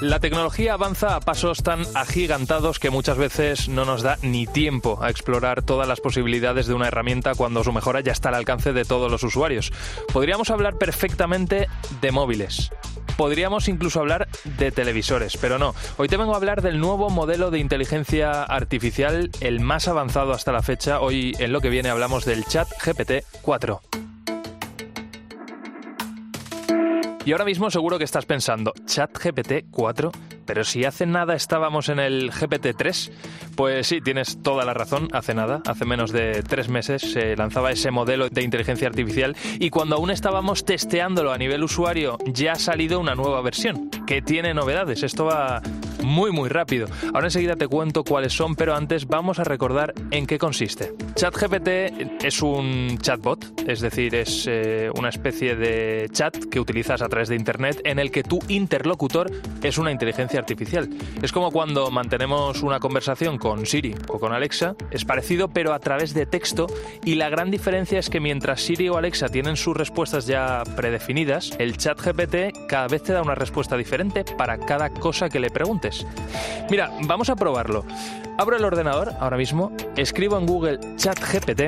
La tecnología avanza a pasos tan agigantados que muchas veces no nos da ni tiempo a explorar todas las posibilidades de una herramienta cuando su mejora ya está al alcance de todos los usuarios. Podríamos hablar perfectamente de móviles. Podríamos incluso hablar de televisores, pero no. Hoy te vengo a hablar del nuevo modelo de inteligencia artificial, el más avanzado hasta la fecha. Hoy en lo que viene hablamos del chat GPT 4. Y ahora mismo seguro que estás pensando, ¿Chat GPT 4? Pero si hace nada estábamos en el GPT 3, pues sí, tienes toda la razón, hace nada, hace menos de tres meses se lanzaba ese modelo de inteligencia artificial y cuando aún estábamos testeándolo a nivel usuario ya ha salido una nueva versión que tiene novedades. Esto va muy muy rápido. Ahora enseguida te cuento cuáles son, pero antes vamos a recordar en qué consiste. ChatGPT es un chatbot, es decir, es eh, una especie de chat que utilizas a través de Internet en el que tu interlocutor es una inteligencia artificial. Es como cuando mantenemos una conversación con Siri o con Alexa, es parecido pero a través de texto y la gran diferencia es que mientras Siri o Alexa tienen sus respuestas ya predefinidas, el chat GPT cada vez te da una respuesta diferente para cada cosa que le preguntes. Mira, vamos a probarlo. Abro el ordenador ahora mismo, escribo en Google chat GPT,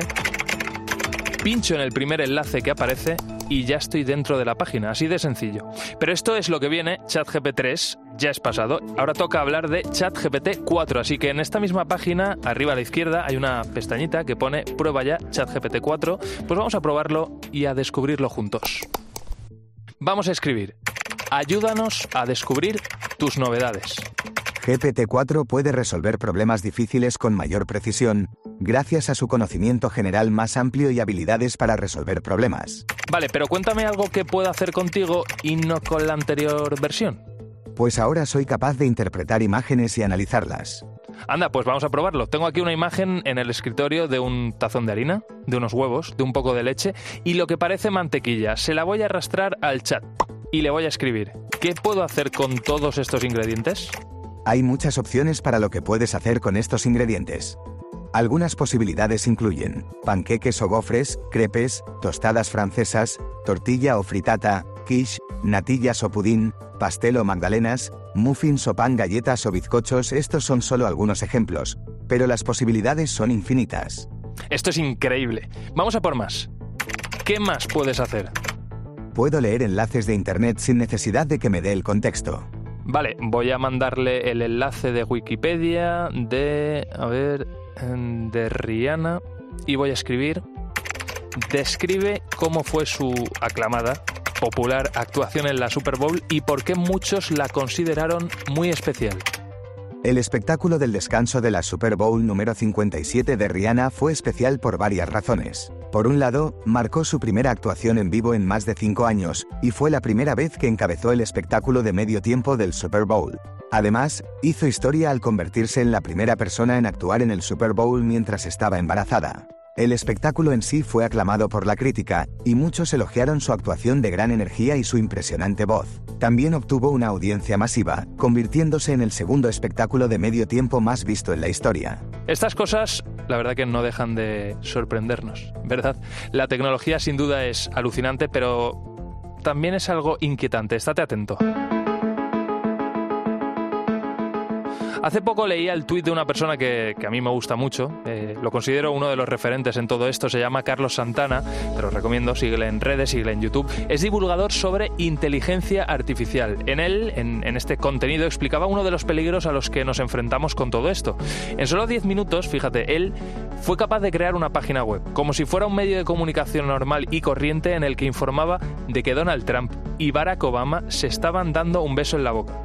pincho en el primer enlace que aparece y ya estoy dentro de la página, así de sencillo. Pero esto es lo que viene, ChatGPT 3 ya es pasado. Ahora toca hablar de ChatGPT 4, así que en esta misma página, arriba a la izquierda, hay una pestañita que pone prueba ya ChatGPT 4. Pues vamos a probarlo y a descubrirlo juntos. Vamos a escribir. Ayúdanos a descubrir tus novedades. GPT-4 puede resolver problemas difíciles con mayor precisión, gracias a su conocimiento general más amplio y habilidades para resolver problemas. Vale, pero cuéntame algo que pueda hacer contigo y no con la anterior versión. Pues ahora soy capaz de interpretar imágenes y analizarlas. Anda, pues vamos a probarlo. Tengo aquí una imagen en el escritorio de un tazón de harina, de unos huevos, de un poco de leche y lo que parece mantequilla. Se la voy a arrastrar al chat y le voy a escribir. ¿Qué puedo hacer con todos estos ingredientes? Hay muchas opciones para lo que puedes hacer con estos ingredientes. Algunas posibilidades incluyen panqueques o gofres, crepes, tostadas francesas, tortilla o fritata, quiche, natillas o pudín, pastel o magdalenas, muffins o pan, galletas o bizcochos. Estos son solo algunos ejemplos, pero las posibilidades son infinitas. Esto es increíble. Vamos a por más. ¿Qué más puedes hacer? Puedo leer enlaces de Internet sin necesidad de que me dé el contexto. Vale, voy a mandarle el enlace de Wikipedia de... A ver... De Rihanna. Y voy a escribir... Describe cómo fue su aclamada, popular actuación en la Super Bowl y por qué muchos la consideraron muy especial. El espectáculo del descanso de la Super Bowl número 57 de Rihanna fue especial por varias razones. Por un lado, marcó su primera actuación en vivo en más de cinco años, y fue la primera vez que encabezó el espectáculo de medio tiempo del Super Bowl. Además, hizo historia al convertirse en la primera persona en actuar en el Super Bowl mientras estaba embarazada. El espectáculo en sí fue aclamado por la crítica, y muchos elogiaron su actuación de gran energía y su impresionante voz. También obtuvo una audiencia masiva, convirtiéndose en el segundo espectáculo de medio tiempo más visto en la historia. Estas cosas, la verdad que no dejan de sorprendernos, ¿verdad? La tecnología sin duda es alucinante, pero también es algo inquietante. Estate atento. Hace poco leía el tuit de una persona que, a mí me gusta mucho, eh, lo considero uno de los referentes en todo esto, se llama Carlos Santana, te lo recomiendo, síguele en redes, síguele en YouTube. Es divulgador sobre inteligencia artificial. En él, en, en este contenido, explicaba uno de los peligros a los que nos enfrentamos con todo esto. En solo 10 minutos, fíjate, él fue capaz de crear una página web, como si fuera un medio de comunicación normal y corriente en el que informaba de que Donald Trump y Barack Obama se estaban dando un beso en la boca.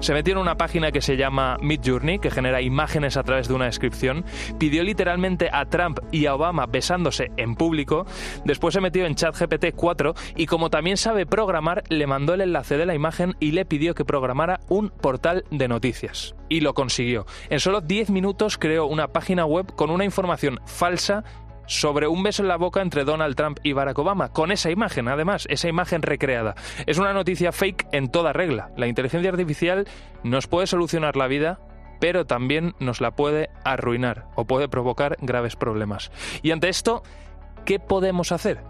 Se metió en una página que se llama Journey, que genera imágenes a través de una descripción, pidió literalmente a Trump y a Obama besándose en público, después se metió en ChatGPT 4 y como también sabe programar, le mandó el enlace de la imagen y le pidió que programara un portal de noticias. Y lo consiguió. En solo 10 minutos creó una página web con una información falsa sobre un beso en la boca entre Donald Trump y Barack Obama, con esa imagen, además, esa imagen recreada. Es una noticia fake en toda regla. La inteligencia artificial nos puede solucionar la vida, pero también nos la puede arruinar o puede provocar graves problemas. Y ante esto, ¿qué podemos hacer?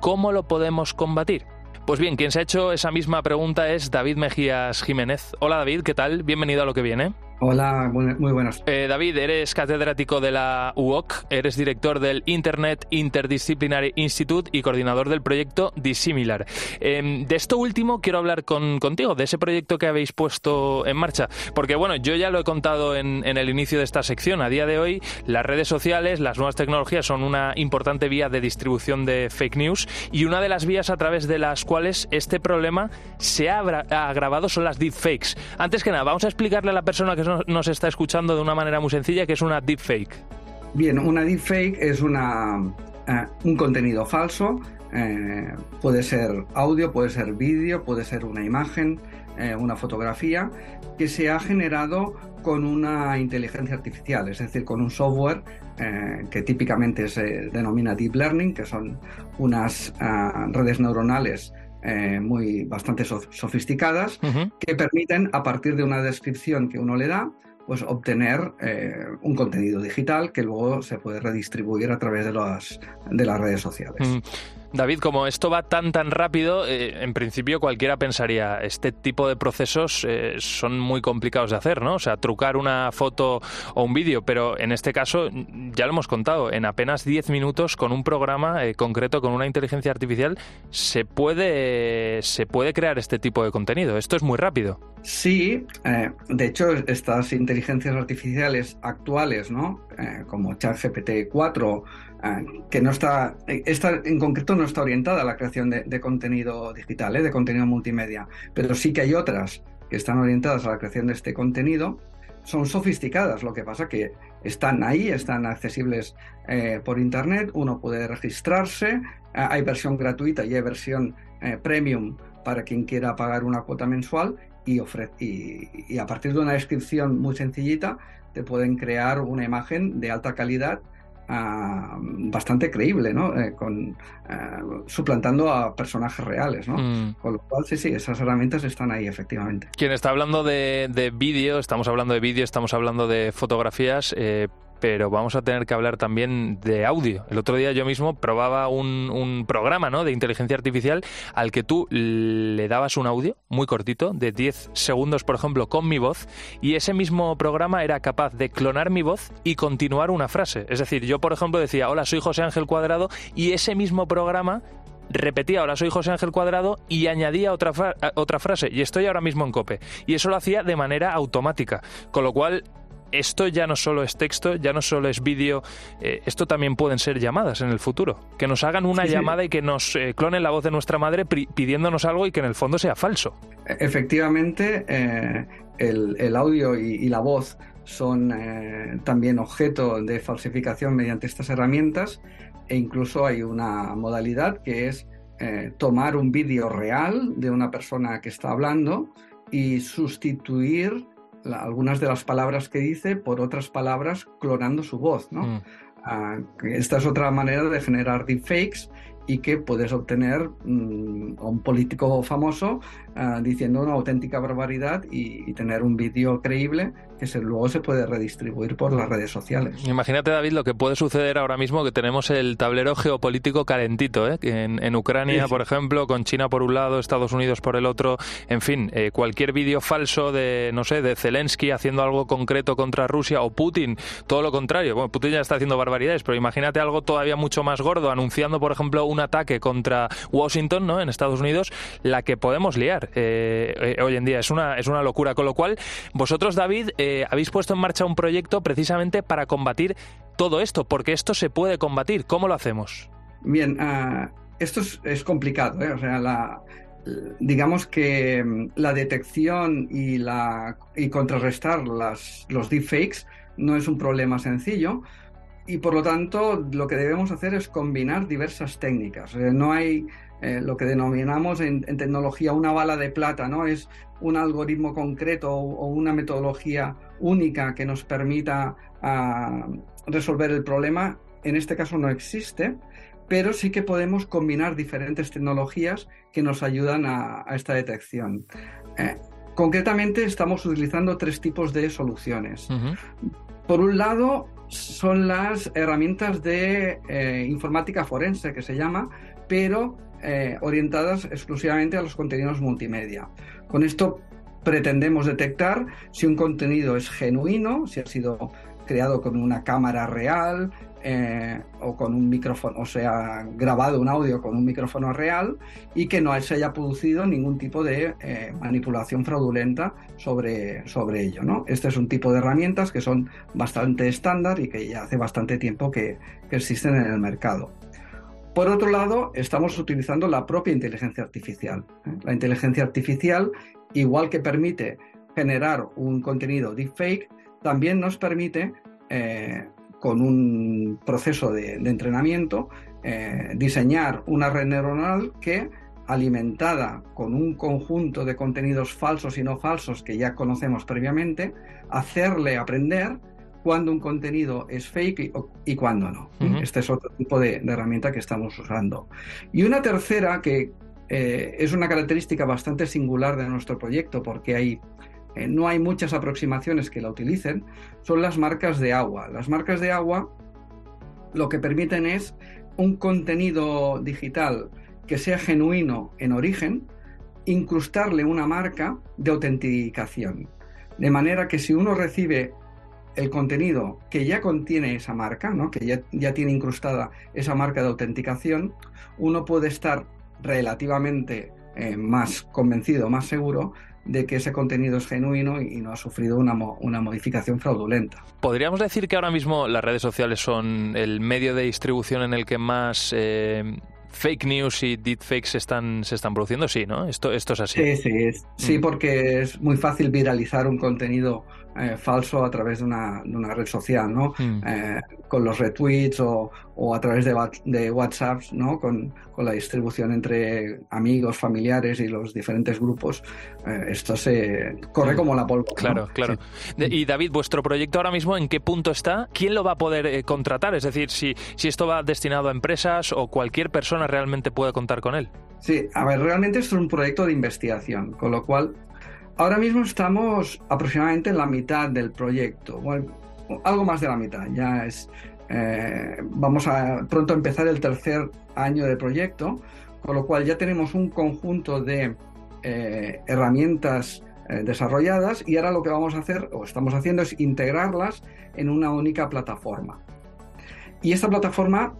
¿Cómo lo podemos combatir? Pues bien, quien se ha hecho esa misma pregunta es David Mejías Jiménez. Hola David, ¿qué tal? Bienvenido a lo que viene. Hola, muy buenas. Eh, David, eres catedrático de la UOC, eres director del Internet Interdisciplinary Institute y coordinador del proyecto Dissimilar. Em, de esto último quiero hablar contigo, de ese proyecto que habéis puesto en marcha, porque bueno, yo ya lo he contado en, el inicio de esta sección. A día de hoy, las redes sociales, las nuevas tecnologías son una importante vía de distribución de fake news y una de las vías a través de las cuales este problema se ha agravado son las deepfakes. Antes que nada, vamos a explicarle a la persona que nos está escuchando de una manera muy sencilla, que es una deepfake. Bien, una deepfake es una, eh, un contenido falso. Eh, puede ser audio, puede ser vídeo, puede ser una imagen, eh, una fotografía, que se ha generado con una inteligencia artificial, es decir, con un software que típicamente se denomina deep learning, que son unas redes neuronales eh, muy bastante sofisticadas que permiten a partir de una descripción que uno le da pues obtener eh, un contenido digital que luego se puede redistribuir a través de las, de las redes sociales. David, como esto va tan tan rápido, eh, en principio cualquiera pensaría, este tipo de procesos eh, son muy complicados de hacer, ¿no? O sea, trucar una foto o un vídeo, pero en este caso, ya lo hemos contado, en apenas 10 minutos con un programa eh, concreto, con una inteligencia artificial, se puede, se puede crear este tipo de contenido. Esto es muy rápido. Sí, de hecho, estas inteligencias artificiales actuales, ¿no? como ChatGPT 4, Ah, que no está, esta en concreto no está orientada a la creación de, contenido digital, ¿eh? de contenido multimedia, pero sí que hay otras que están orientadas a la creación de este contenido, son sofisticadas, lo que pasa que están ahí, están accesibles eh, por internet, uno puede registrarse, ah, hay versión gratuita y hay versión eh, premium para quien quiera pagar una cuota mensual y, y a partir de una descripción muy sencillita te pueden crear una imagen de alta calidad Ah, bastante creíble, ¿no? Eh, con, ah, suplantando a personajes reales, ¿no? Mm. Con lo cual, sí, sí, esas herramientas están ahí, efectivamente. Quien está hablando de, de vídeo, estamos hablando de vídeo, estamos hablando de fotografías, eh, pero vamos a tener que hablar también de audio. El otro día yo mismo probaba un, un, programa ¿no? de inteligencia artificial al que tú le dabas un audio muy cortito, de 10 segundos, por ejemplo, con mi voz, y ese mismo programa era capaz de clonar mi voz y continuar una frase. Es decir, yo, por ejemplo, decía, hola, soy José Ángel Cuadrado, y ese mismo programa repetía hola soy José Ángel Cuadrado y añadía otra, otra frase y estoy ahora mismo en cope y eso lo hacía de manera automática con lo cual esto ya no solo es texto, ya no solo es vídeo, eh, esto también pueden ser llamadas en el futuro. Que nos hagan una llamada y que nos eh, clonen la voz de nuestra madre pidiéndonos algo y que en el fondo sea falso. E-, efectivamente, eh, el, audio y, la voz son también objeto de falsificación mediante estas herramientas e incluso hay una modalidad que es tomar un vídeo real de una persona que está hablando y sustituir algunas de las palabras que dice por otras palabras clonando su voz, ¿no? Mm. Ah, esta es otra manera de generar deepfakes y que puedes obtener mm, a un político famoso ah, diciendo una auténtica barbaridad y, tener un vídeo creíble que se, luego se puede redistribuir por las redes sociales. Imagínate, David, lo que puede suceder ahora mismo que tenemos el tablero geopolítico calentito, ¿eh? en, Ucrania, por ejemplo, con China por un lado, Estados Unidos por el otro, en fin, eh, cualquier vídeo falso de, no sé, de Zelensky haciendo algo concreto contra Rusia o Putin, todo lo contrario. Bueno, Putin ya está haciendo barbaridades, pero imagínate algo todavía mucho más gordo, anunciando, por ejemplo, un ataque contra Washington, ¿no? En Estados Unidos, la que podemos liar eh, eh, hoy en día. Es una, es una locura. Con lo cual, vosotros, David, eh, habéis puesto en marcha un proyecto precisamente para combatir todo esto, porque esto se puede combatir. ¿Cómo lo hacemos? Bien, ah, esto es, complicado. O sea, digamos que mm, la detección y, la, y contrarrestar las, los deepfakes no es un problema sencillo y por lo tanto lo que debemos hacer es combinar diversas técnicas. Eh, no hay eh, lo que denominamos en, tecnología una bala de plata, ¿no? Es un algoritmo concreto o, una metodología única que nos permita ah, resolver el problema. En este caso no existe, pero sí que podemos combinar diferentes tecnologías que nos ayudan a, esta detección. Eh, concretamente estamos utilizando tres tipos de soluciones. Por un lado, son las herramientas de eh, informática forense, que se llama, pero eh, orientadas exclusivamente a los contenidos multimedia. Con esto pretendemos detectar si un contenido es genuino, si ha sido creado con una cámara real, eh, o con un micrófono, o sea, grabado un audio con un micrófono real y que no se haya producido ningún tipo de eh, manipulación fraudulenta sobre, sobre ello. ¿no? Este es un tipo de herramientas que son bastante estándar y que ya hace bastante tiempo que, existen en el mercado. Por otro lado, estamos utilizando la propia inteligencia artificial. ¿eh? La inteligencia artificial, igual que permite generar un contenido deepfake, también nos permite con un proceso de, entrenamiento, eh, diseñar una red neuronal que, alimentada con un conjunto de contenidos falsos y no falsos que ya conocemos previamente, hacerle aprender cuándo un contenido es fake y, cuándo no. Este es otro tipo de, herramienta que estamos usando. Y una tercera que eh, es una característica bastante singular de nuestro proyecto porque hay eh, no hay muchas aproximaciones que la utilicen, son las marcas de agua. Las marcas de agua lo que permiten es un contenido digital que sea genuino en origen, incrustarle una marca de autenticación. De manera que si uno recibe el contenido que ya contiene esa marca, ¿no? que ya, ya tiene incrustada esa marca de autenticación, uno puede estar relativamente eh, más convencido, más seguro de que ese contenido es genuino y no ha sufrido una, una modificación fraudulenta. ¿Podríamos decir que ahora mismo las redes sociales son el medio de distribución en el que más eh, fake news y deepfakes se están, se están produciendo? Sí, ¿no? Esto, esto es así. Sí, sí, sí, mm. porque es muy fácil viralizar un contenido eh, falso a través de una, de una red social, ¿no? Mm. Eh, con los retweets o, o a través de, de WhatsApp, ¿no? Con, con, la distribución entre amigos, familiares y los diferentes grupos. Eh, esto se corre como la pólvora. Claro, claro. Y David, vuestro proyecto ahora mismo, ¿en qué punto está? ¿Quién lo va a poder contratar? Es decir, si, si esto va destinado a empresas o cualquier persona realmente puede contar con él. Sí, a ver, realmente esto es un proyecto de investigación, con lo cual Ahora mismo estamos aproximadamente en la mitad del proyecto, algo más de la mitad. Ya es, eh, vamos a pronto empezar el tercer año del proyecto, con lo cual ya tenemos un conjunto de eh, herramientas eh, desarrolladas y ahora lo que vamos a hacer o estamos haciendo es integrarlas en una única plataforma. Y esta plataforma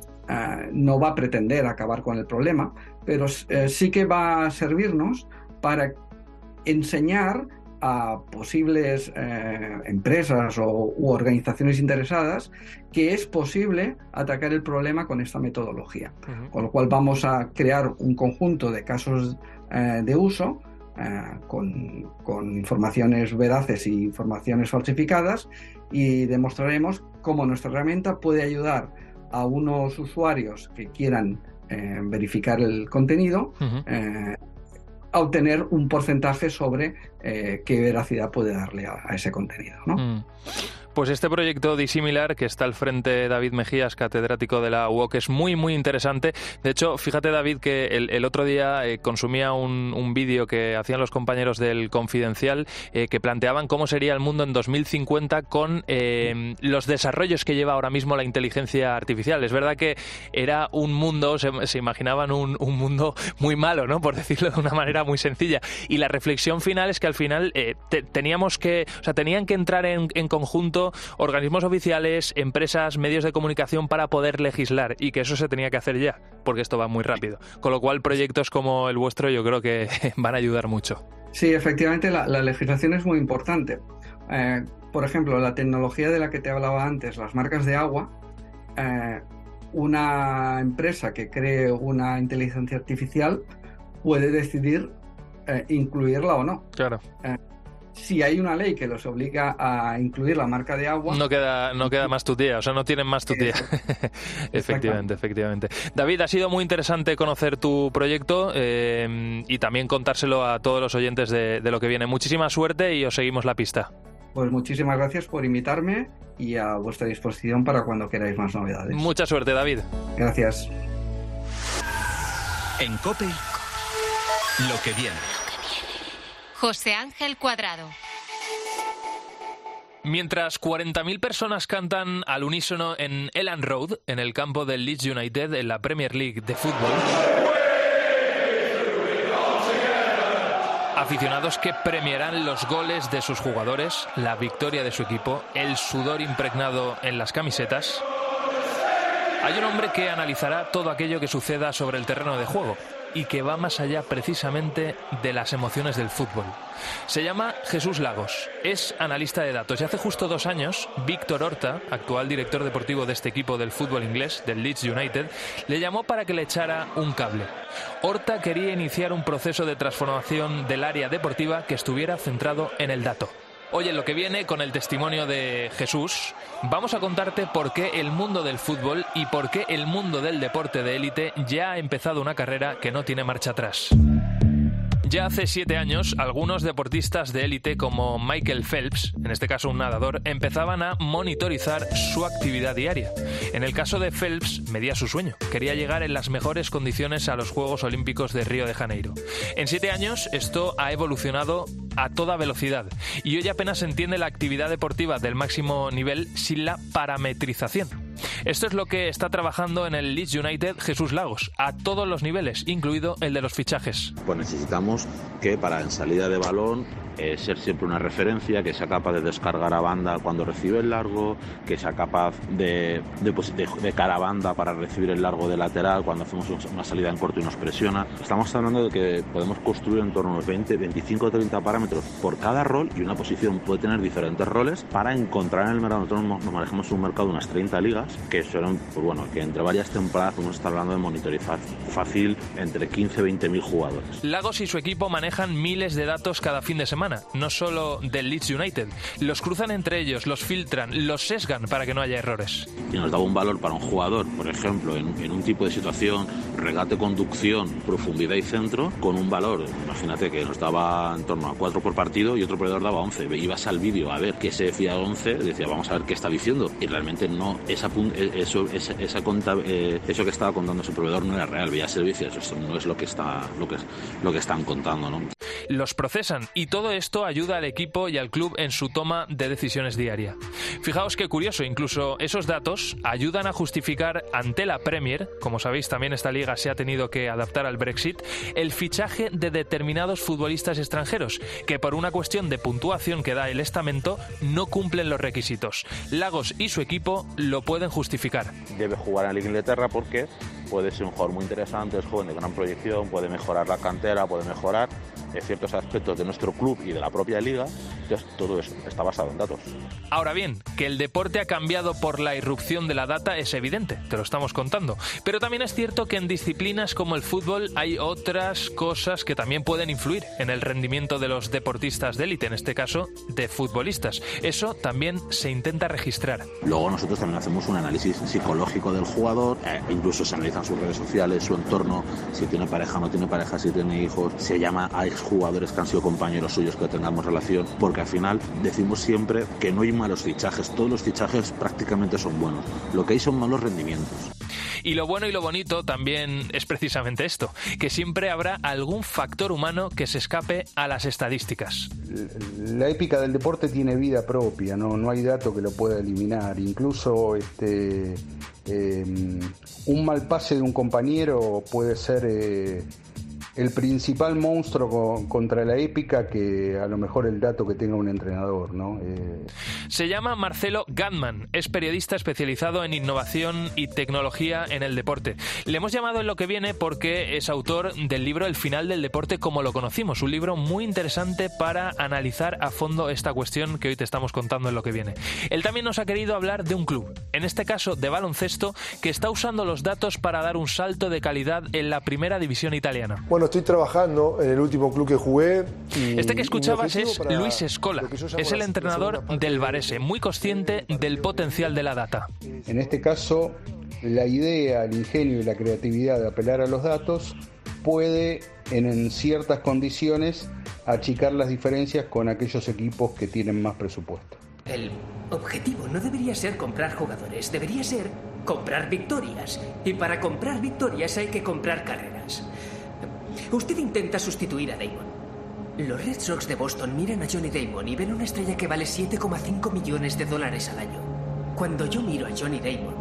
no va a pretender acabar con el problema, pero sí que va a servirnos para enseñar a posibles eh, empresas o, u organizaciones interesadas que es posible atacar el problema con esta metodología. Con lo cual vamos a crear un conjunto de casos eh, de uso eh, con, con, informaciones veraces y informaciones falsificadas y demostraremos cómo nuestra herramienta puede ayudar a unos usuarios que quieran verificar el contenido a obtener un porcentaje sobre eh, qué veracidad puede darle a, ese contenido. ¿no? Mm. Pues este proyecto disimilar que está al frente David Mejías, catedrático de la UOC, es muy, muy interesante. De hecho, fíjate, David, que el, otro día eh, consumía un, vídeo que hacían los compañeros del Confidencial eh, que planteaban cómo sería el mundo en 2050 con los desarrollos que lleva ahora mismo la inteligencia artificial. Es verdad que era un mundo, se, imaginaban un, mundo muy malo, ¿no? Por decirlo de una manera muy sencilla. Y la reflexión final es que al final teníamos que, o sea, tenían que entrar en conjunto organismos oficiales, empresas, medios de comunicación para poder legislar y que eso se tenía que hacer ya, porque esto va muy rápido. Con lo cual, proyectos como el vuestro yo creo que van a ayudar mucho. Sí, efectivamente, la, legislación es muy importante. Eh, por ejemplo, la tecnología de la que te hablaba antes, las marcas de agua, eh, una empresa que cree una inteligencia artificial puede decidir eh, incluirla o no. Claro si hay una ley que los obliga a incluir la marca de agua. No queda, no queda más tu tía, o sea, no tienen más tu tía. efectivamente, efectivamente. David, ha sido muy interesante conocer tu proyecto eh, y también contárselo a todos los oyentes de, de lo que viene. Muchísima suerte y os seguimos la pista. Pues muchísimas gracias por invitarme y a vuestra disposición para cuando queráis más novedades. Mucha suerte, David. Gracias. En COPE, lo que viene. José Ángel Cuadrado. Mientras 40.000 personas cantan al unísono en Elland Road, en el campo del Leeds United en la Premier League de fútbol, aficionados que premiarán los goles de sus jugadores, la victoria de su equipo, el sudor impregnado en las camisetas, hay un hombre que analizará todo aquello que suceda sobre el terreno de juego y que va más allá precisamente de las emociones del fútbol. Se llama Jesús Lagos, es analista de datos y hace justo dos años Víctor Horta, actual director deportivo de este equipo del fútbol inglés, del Leeds United, le llamó para que le echara un cable. Horta quería iniciar un proceso de transformación del área deportiva que estuviera centrado en el dato. Hoy en lo que viene con el testimonio de Jesús, vamos a contarte por qué el mundo del fútbol y por qué el mundo del deporte de élite ya ha empezado una carrera que no tiene marcha atrás. Ya hace siete años, algunos deportistas de élite como Michael Phelps, en este caso un nadador, empezaban a monitorizar su actividad diaria. En el caso de Phelps, medía su sueño. Quería llegar en las mejores condiciones a los Juegos Olímpicos de Río de Janeiro. En siete años, esto ha evolucionado a toda velocidad y hoy apenas entiende la actividad deportiva del máximo nivel sin la parametrización. Esto es lo que está trabajando en el Leeds United Jesús Lagos, a todos los niveles, incluido el de los fichajes. Pues necesitamos que para en salida de balón eh, ser siempre una referencia, que sea capaz de descargar a banda cuando recibe el largo, que sea capaz de, de, de, cara a banda para recibir el largo de lateral cuando hacemos una salida en corto y nos presiona. Estamos hablando de que podemos construir en torno a unos 20, 25 o 30 parámetros por cada rol y una posición puede tener diferentes roles para encontrar en el mercado. Nosotros nos manejamos un mercado de unas 30 ligas que son, pues bueno, que entre varias temporadas podemos estar hablando de monitorizar fácil entre 15 y 20 mil jugadores. Lagos y su equipo manejan miles de datos cada fin de semana, no solo del Leeds United. Los cruzan entre ellos, los filtran, los sesgan para que no haya errores. Y nos da un valor para un jugador, por ejemplo, en, un tipo de situación, regate, conducción, profundidad y centro, con un valor, imagínate que nos daba en torno a 4 por partido y otro proveedor daba 11. Ibas al vídeo a ver qué se decía 11, decía vamos a ver qué está diciendo. Y realmente no, esa e, eso, esa, esa conta, eh, eso que estaba contando su proveedor no era real, veía servicios, eso no es lo que, está, lo que, lo que están contando. ¿no? Los procesan y todo esto ayuda al equipo y al club en su toma de decisiones diaria. Fijaos qué curioso, incluso esos datos ayudan a justificar ante la Premier, como sabéis también esta liga se ha tenido que adaptar al Brexit, el fichaje de determinados futbolistas extranjeros que por una cuestión de puntuación que da el estamento no cumplen los requisitos. Lagos y su equipo lo pueden justificar. Debe jugar en la Inglaterra porque puede ser un jugador muy interesante, es joven de gran proyección, puede mejorar la cantera, puede mejorar eh, ciertos aspectos de nuestro club y de la propia liga. Entonces, todo eso está basado en datos. Ahora bien, que el deporte ha cambiado por la irrupción de la data es evidente, te lo estamos contando. Pero también es cierto que en disciplinas como el fútbol hay otras cosas que también pueden influir en el rendimiento de los deportistas de élite, en este caso de futbolistas. Eso también se intenta registrar. Luego nosotros también hacemos un análisis psicológico del jugador, eh, incluso se analizan sus redes sociales, su entorno, si tiene pareja, no tiene pareja, si tiene hijos, se llama a exjugadores que han sido compañeros suyos que tengamos relación, porque al final decimos siempre que no hay malos fichajes, todos los fichajes prácticamente son buenos, lo que hay son malos rendimientos. Y lo bueno y lo bonito también es precisamente esto, que siempre habrá algún factor humano que se escape a las estadísticas. La épica del deporte tiene vida propia, no, no hay dato que lo pueda eliminar. Incluso este, em, un mal pase de un compañero puede ser... Eh, el principal monstruo contra la épica que a lo mejor el dato que tenga un entrenador, ¿no? Eh, Se llama Marcelo Gatman, es periodista especializado en innovación y tecnología en el deporte. Le hemos llamado en lo que viene porque es autor del libro El final del deporte como lo conocimos, un libro muy interesante para analizar a fondo esta cuestión que hoy te estamos contando en lo que viene. Él también nos ha querido hablar de un club, en este caso de baloncesto, que está usando los datos para dar un salto de calidad en la primera división italiana. Bueno, estoy trabajando en el último club que jugué. este que escuchabas es Luis Escola, es el entrenador del Varese, muy consciente del potencial de la data. En este caso, la idea, el ingenio y la creatividad de apelar a los datos puede, en ciertas condiciones, achicar las diferencias con aquellos equipos que tienen más presupuesto. El objetivo no debería ser comprar jugadores, debería ser comprar victorias. Y para comprar victorias hay que comprar carreras. Usted intenta sustituir a Damon. Los Red Sox de Boston miran a Johnny Damon y ven una estrella que vale 7,5 millones de dólares al año. Cuando yo miro a Johnny Damon,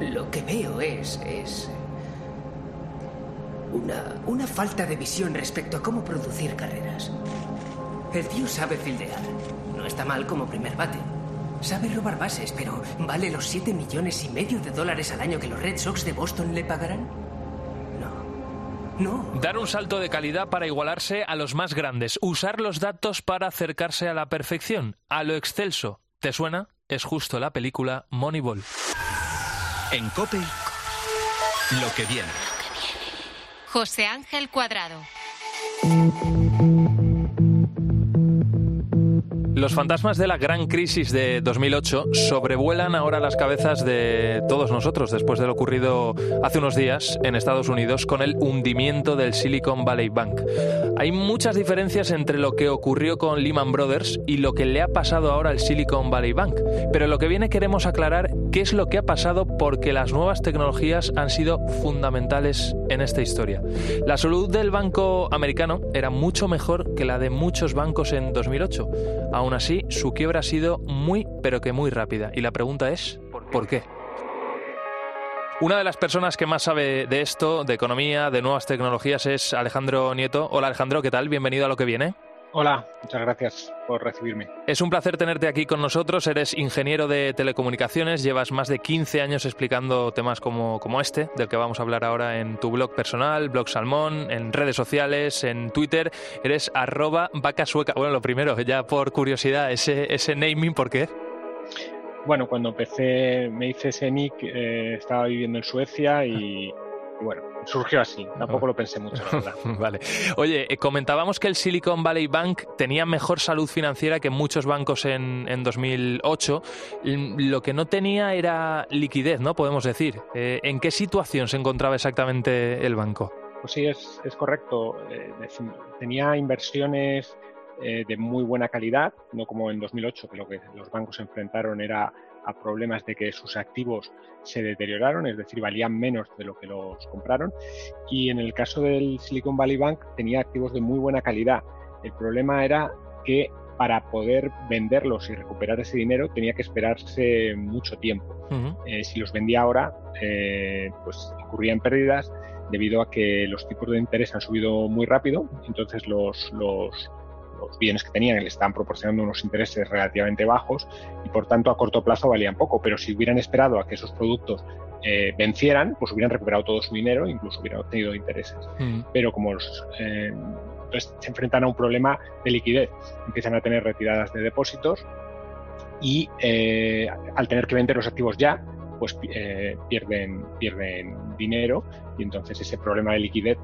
lo que veo es. es. Una, una falta de visión respecto a cómo producir carreras. El tío sabe fildear. No está mal como primer bate. Sabe robar bases, pero ¿vale los 7 millones y medio de dólares al año que los Red Sox de Boston le pagarán? No. Dar un salto de calidad para igualarse a los más grandes. Usar los datos para acercarse a la perfección, a lo excelso. ¿Te suena? Es justo la película Moneyball. En Cope, lo que viene. José Ángel Cuadrado. Los fantasmas de la gran crisis de 2008 sobrevuelan ahora las cabezas de todos nosotros después de lo ocurrido hace unos días en Estados Unidos con el hundimiento del Silicon Valley Bank. Hay muchas diferencias entre lo que ocurrió con Lehman Brothers y lo que le ha pasado ahora al Silicon Valley Bank, pero lo que viene queremos aclarar qué es lo que ha pasado porque las nuevas tecnologías han sido fundamentales en esta historia. La salud del banco americano era mucho mejor que la de muchos bancos en 2008. Aún así, su quiebra ha sido muy, pero que muy rápida. Y la pregunta es, ¿por qué? Una de las personas que más sabe de esto, de economía, de nuevas tecnologías, es Alejandro Nieto. Hola Alejandro, ¿qué tal? Bienvenido a lo que viene. Hola, muchas gracias por recibirme. Es un placer tenerte aquí con nosotros. Eres ingeniero de telecomunicaciones, llevas más de 15 años explicando temas como, como este, del que vamos a hablar ahora en tu blog personal, Blog Salmón, en redes sociales, en Twitter. Eres arroba vaca sueca. Bueno, lo primero, ya por curiosidad, ese, ese naming, ¿por qué? Bueno, cuando empecé, me hice ese nick, eh, estaba viviendo en Suecia y y bueno, surgió así, tampoco lo pensé mucho, la verdad. vale. Oye, eh, comentábamos que el Silicon Valley Bank tenía mejor salud financiera que muchos bancos en, en 2008. Lo que no tenía era liquidez, ¿no? Podemos decir. Eh, ¿En qué situación se encontraba exactamente el banco? Pues sí, es, es correcto. Eh, tenía inversiones eh, de muy buena calidad, no como en 2008, que lo que los bancos enfrentaron era a problemas de que sus activos se deterioraron, es decir, valían menos de lo que los compraron. Y en el caso del Silicon Valley Bank tenía activos de muy buena calidad. El problema era que para poder venderlos y recuperar ese dinero tenía que esperarse mucho tiempo. eh, si los vendía ahora, eh, pues ocurrían pérdidas debido a que los tipos de interés han subido muy rápido, entonces los, los, los bienes que tenían le estaban proporcionando unos intereses relativamente bajos y por tanto a corto plazo valían poco, pero si hubieran esperado a que esos productos eh, vencieran, pues hubieran recuperado todo su dinero e incluso hubieran obtenido intereses. Mm. Pero como los, eh, entonces se enfrentan a un problema de liquidez, empiezan a tener retiradas de depósitos y eh, al tener que vender los activos ya, pues pierden, pierden dinero y entonces ese problema de liquidez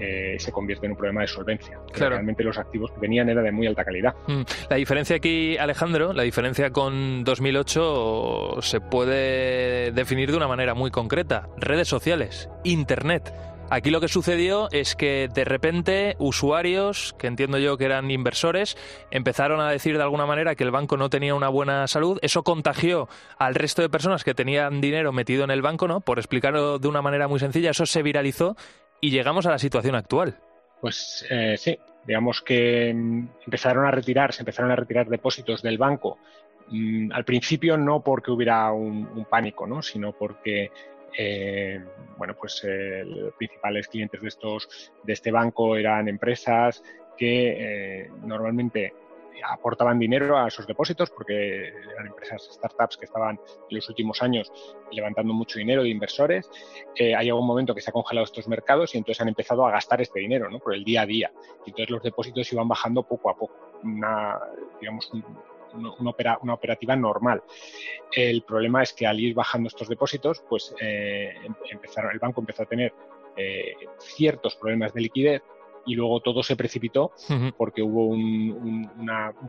eh, se convierte en un problema de solvencia. Claro. Realmente los activos que venían eran de muy alta calidad. Mm. La diferencia aquí, Alejandro, la diferencia con 2008 se puede definir de una manera muy concreta. Redes sociales, Internet. Aquí lo que sucedió es que de repente usuarios, que entiendo yo que eran inversores, empezaron a decir de alguna manera que el banco no tenía una buena salud. Eso contagió al resto de personas que tenían dinero metido en el banco, ¿no? Por explicarlo de una manera muy sencilla, eso se viralizó y llegamos a la situación actual. Pues eh, sí, digamos que mm, empezaron a retirar, se empezaron a retirar depósitos del banco. Mm, al principio no porque hubiera un, pánico, ¿no? sino porque eh, bueno, pues eh, los principales clientes de estos de este banco eran empresas que normalmente aportaban dinero a esos depósitos porque eran empresas, startups que estaban en los últimos años levantando mucho dinero de inversores. Eh, ha llegado un momento que se han congelado estos mercados y entonces han empezado a gastar este dinero ¿no? por el día a día. Y entonces los depósitos iban bajando poco a poco. Una, digamos, una, operativa normal. El problema es que al ir bajando estos depósitos, pues eh, em, empezaron, el banco empezó a tener eh, ciertos problemas de liquidez y luego todo se precipitó porque hubo un,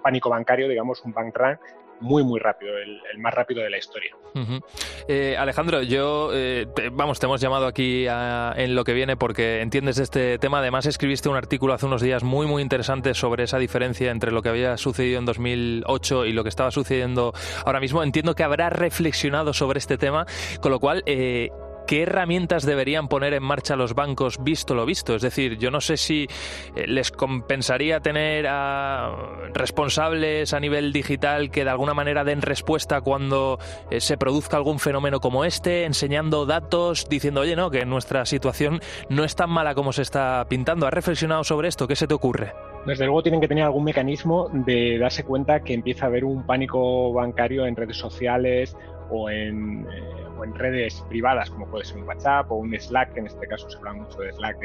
pánico bancario, digamos, un bank run muy, muy rápido, el, más rápido de la historia. Eh, Alejandro, yo, eh, vamos, te hemos llamado aquí en lo que viene porque entiendes este tema. Además, escribiste un artículo hace unos días muy, muy interesante sobre esa diferencia entre lo que había sucedido en 2008 y lo que estaba sucediendo ahora mismo. Entiendo que habrás reflexionado sobre este tema, con lo cual, eh, ¿qué herramientas deberían poner en marcha los bancos visto lo visto? Es decir, yo no sé si eh, les compensaría tener a responsables a nivel digital que de alguna manera den respuesta cuando eh, se produzca algún fenómeno como este, enseñando datos, diciendo, oye, no, que nuestra situación no es tan mala como se está pintando. ¿Has reflexionado sobre esto? ¿Qué se te ocurre? Desde luego tienen que tener algún mecanismo de darse cuenta que empieza a haber un pánico bancario en redes sociales o en, eh, en redes privadas como puede ser un WhatsApp o un Slack, en este caso se habla mucho de Slack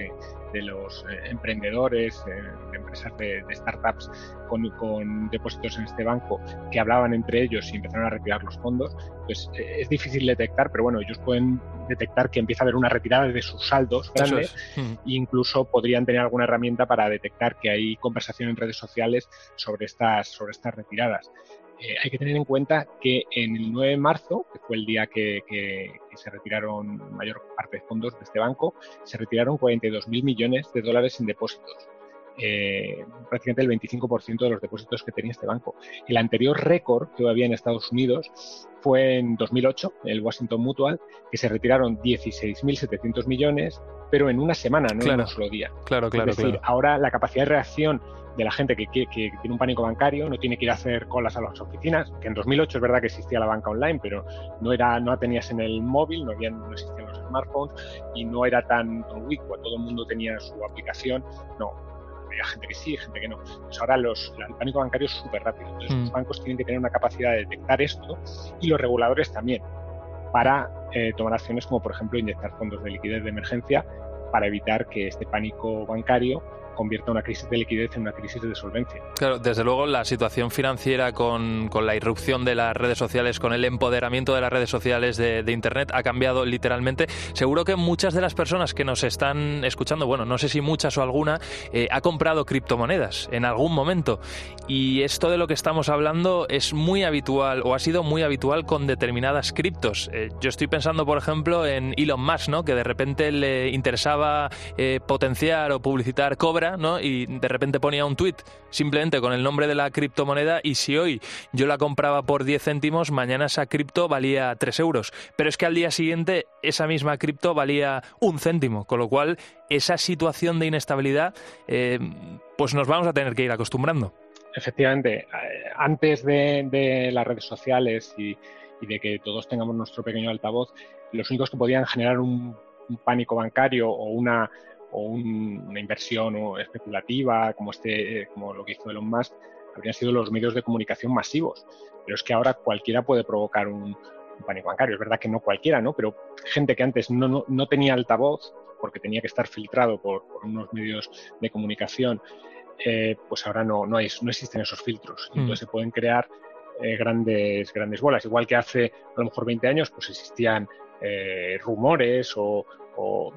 de, los eh, emprendedores, eh, de empresas de, startups con, depósitos en este banco que hablaban entre ellos y empezaron a retirar los fondos, pues eh, es difícil detectar, pero bueno, ellos pueden detectar que empieza a haber una retirada de sus saldos grandes e incluso podrían tener alguna herramienta para detectar que hay conversación en redes sociales sobre estas, sobre estas retiradas. Eh, hay que tener en cuenta que en el 9 de marzo, que fue el día que, se retiraron mayor parte de fondos de este banco, se retiraron 42.000 millones de dólares en depósitos. Eh, prácticamente el 25% de los depósitos que tenía este banco. El anterior récord que había en Estados Unidos fue en 2008, el Washington Mutual, que se retiraron 16.700 millones, pero en una semana, no en un solo día. Claro, claro. Es decir, ahora la capacidad de reacción de la gente que, tiene un pánico bancario, no tiene que ir a hacer colas a las oficinas, que en 2008 es verdad que existía la banca online, pero no era no la tenías en el móvil, no, habían, no existían los smartphones y no era tan, ubicuo, todo el mundo tenía su aplicación, no, había gente que sí, gente que no. Pues ahora los, el pánico bancario es súper rápido, entonces los mm. bancos tienen que tener una capacidad de detectar esto y los reguladores también para eh, tomar acciones como por ejemplo inyectar fondos de liquidez de emergencia para evitar que este pánico bancario convierta una crisis de liquidez en una crisis de solvencia. Claro, desde luego la situación financiera con, la irrupción de las redes sociales, con el empoderamiento de las redes sociales de, Internet ha cambiado literalmente. Seguro que muchas de las personas que nos están escuchando, bueno, no sé si muchas o alguna, eh, ha comprado criptomonedas en algún momento. Y esto de lo que estamos hablando es muy habitual o ha sido muy habitual con determinadas criptos. Eh, yo estoy pensando, por ejemplo, en Elon Musk, ¿no? que de repente le interesaba eh, potenciar o publicitar Cobra y de repente ponía un tweet simplemente con el nombre de la criptomoneda y si hoy yo la compraba por 10 céntimos, mañana esa cripto valía 3 euros. Pero es que al día siguiente esa misma cripto valía un céntimo, con lo cual esa situación de inestabilidad eh, pues nos vamos a tener que ir acostumbrando. Efectivamente, eh, antes de, las redes sociales y, de que todos tengamos nuestro pequeño altavoz, los únicos que podían generar un pánico bancario o una o una inversión especulativa como este como lo que hizo Elon Musk habrían sido los medios de comunicación masivos. Pero es que ahora cualquiera puede provocar un, pánico bancario. Es verdad que no cualquiera no pero gente que antes no, no, tenía altavoz porque tenía que estar filtrado por, unos medios de comunicación eh, pues ahora no, no, hay, no existen esos filtros. Mm. entonces se pueden crear eh, grandes grandes bolas. Igual que hace a lo mejor 20 años pues existían eh, rumores o, o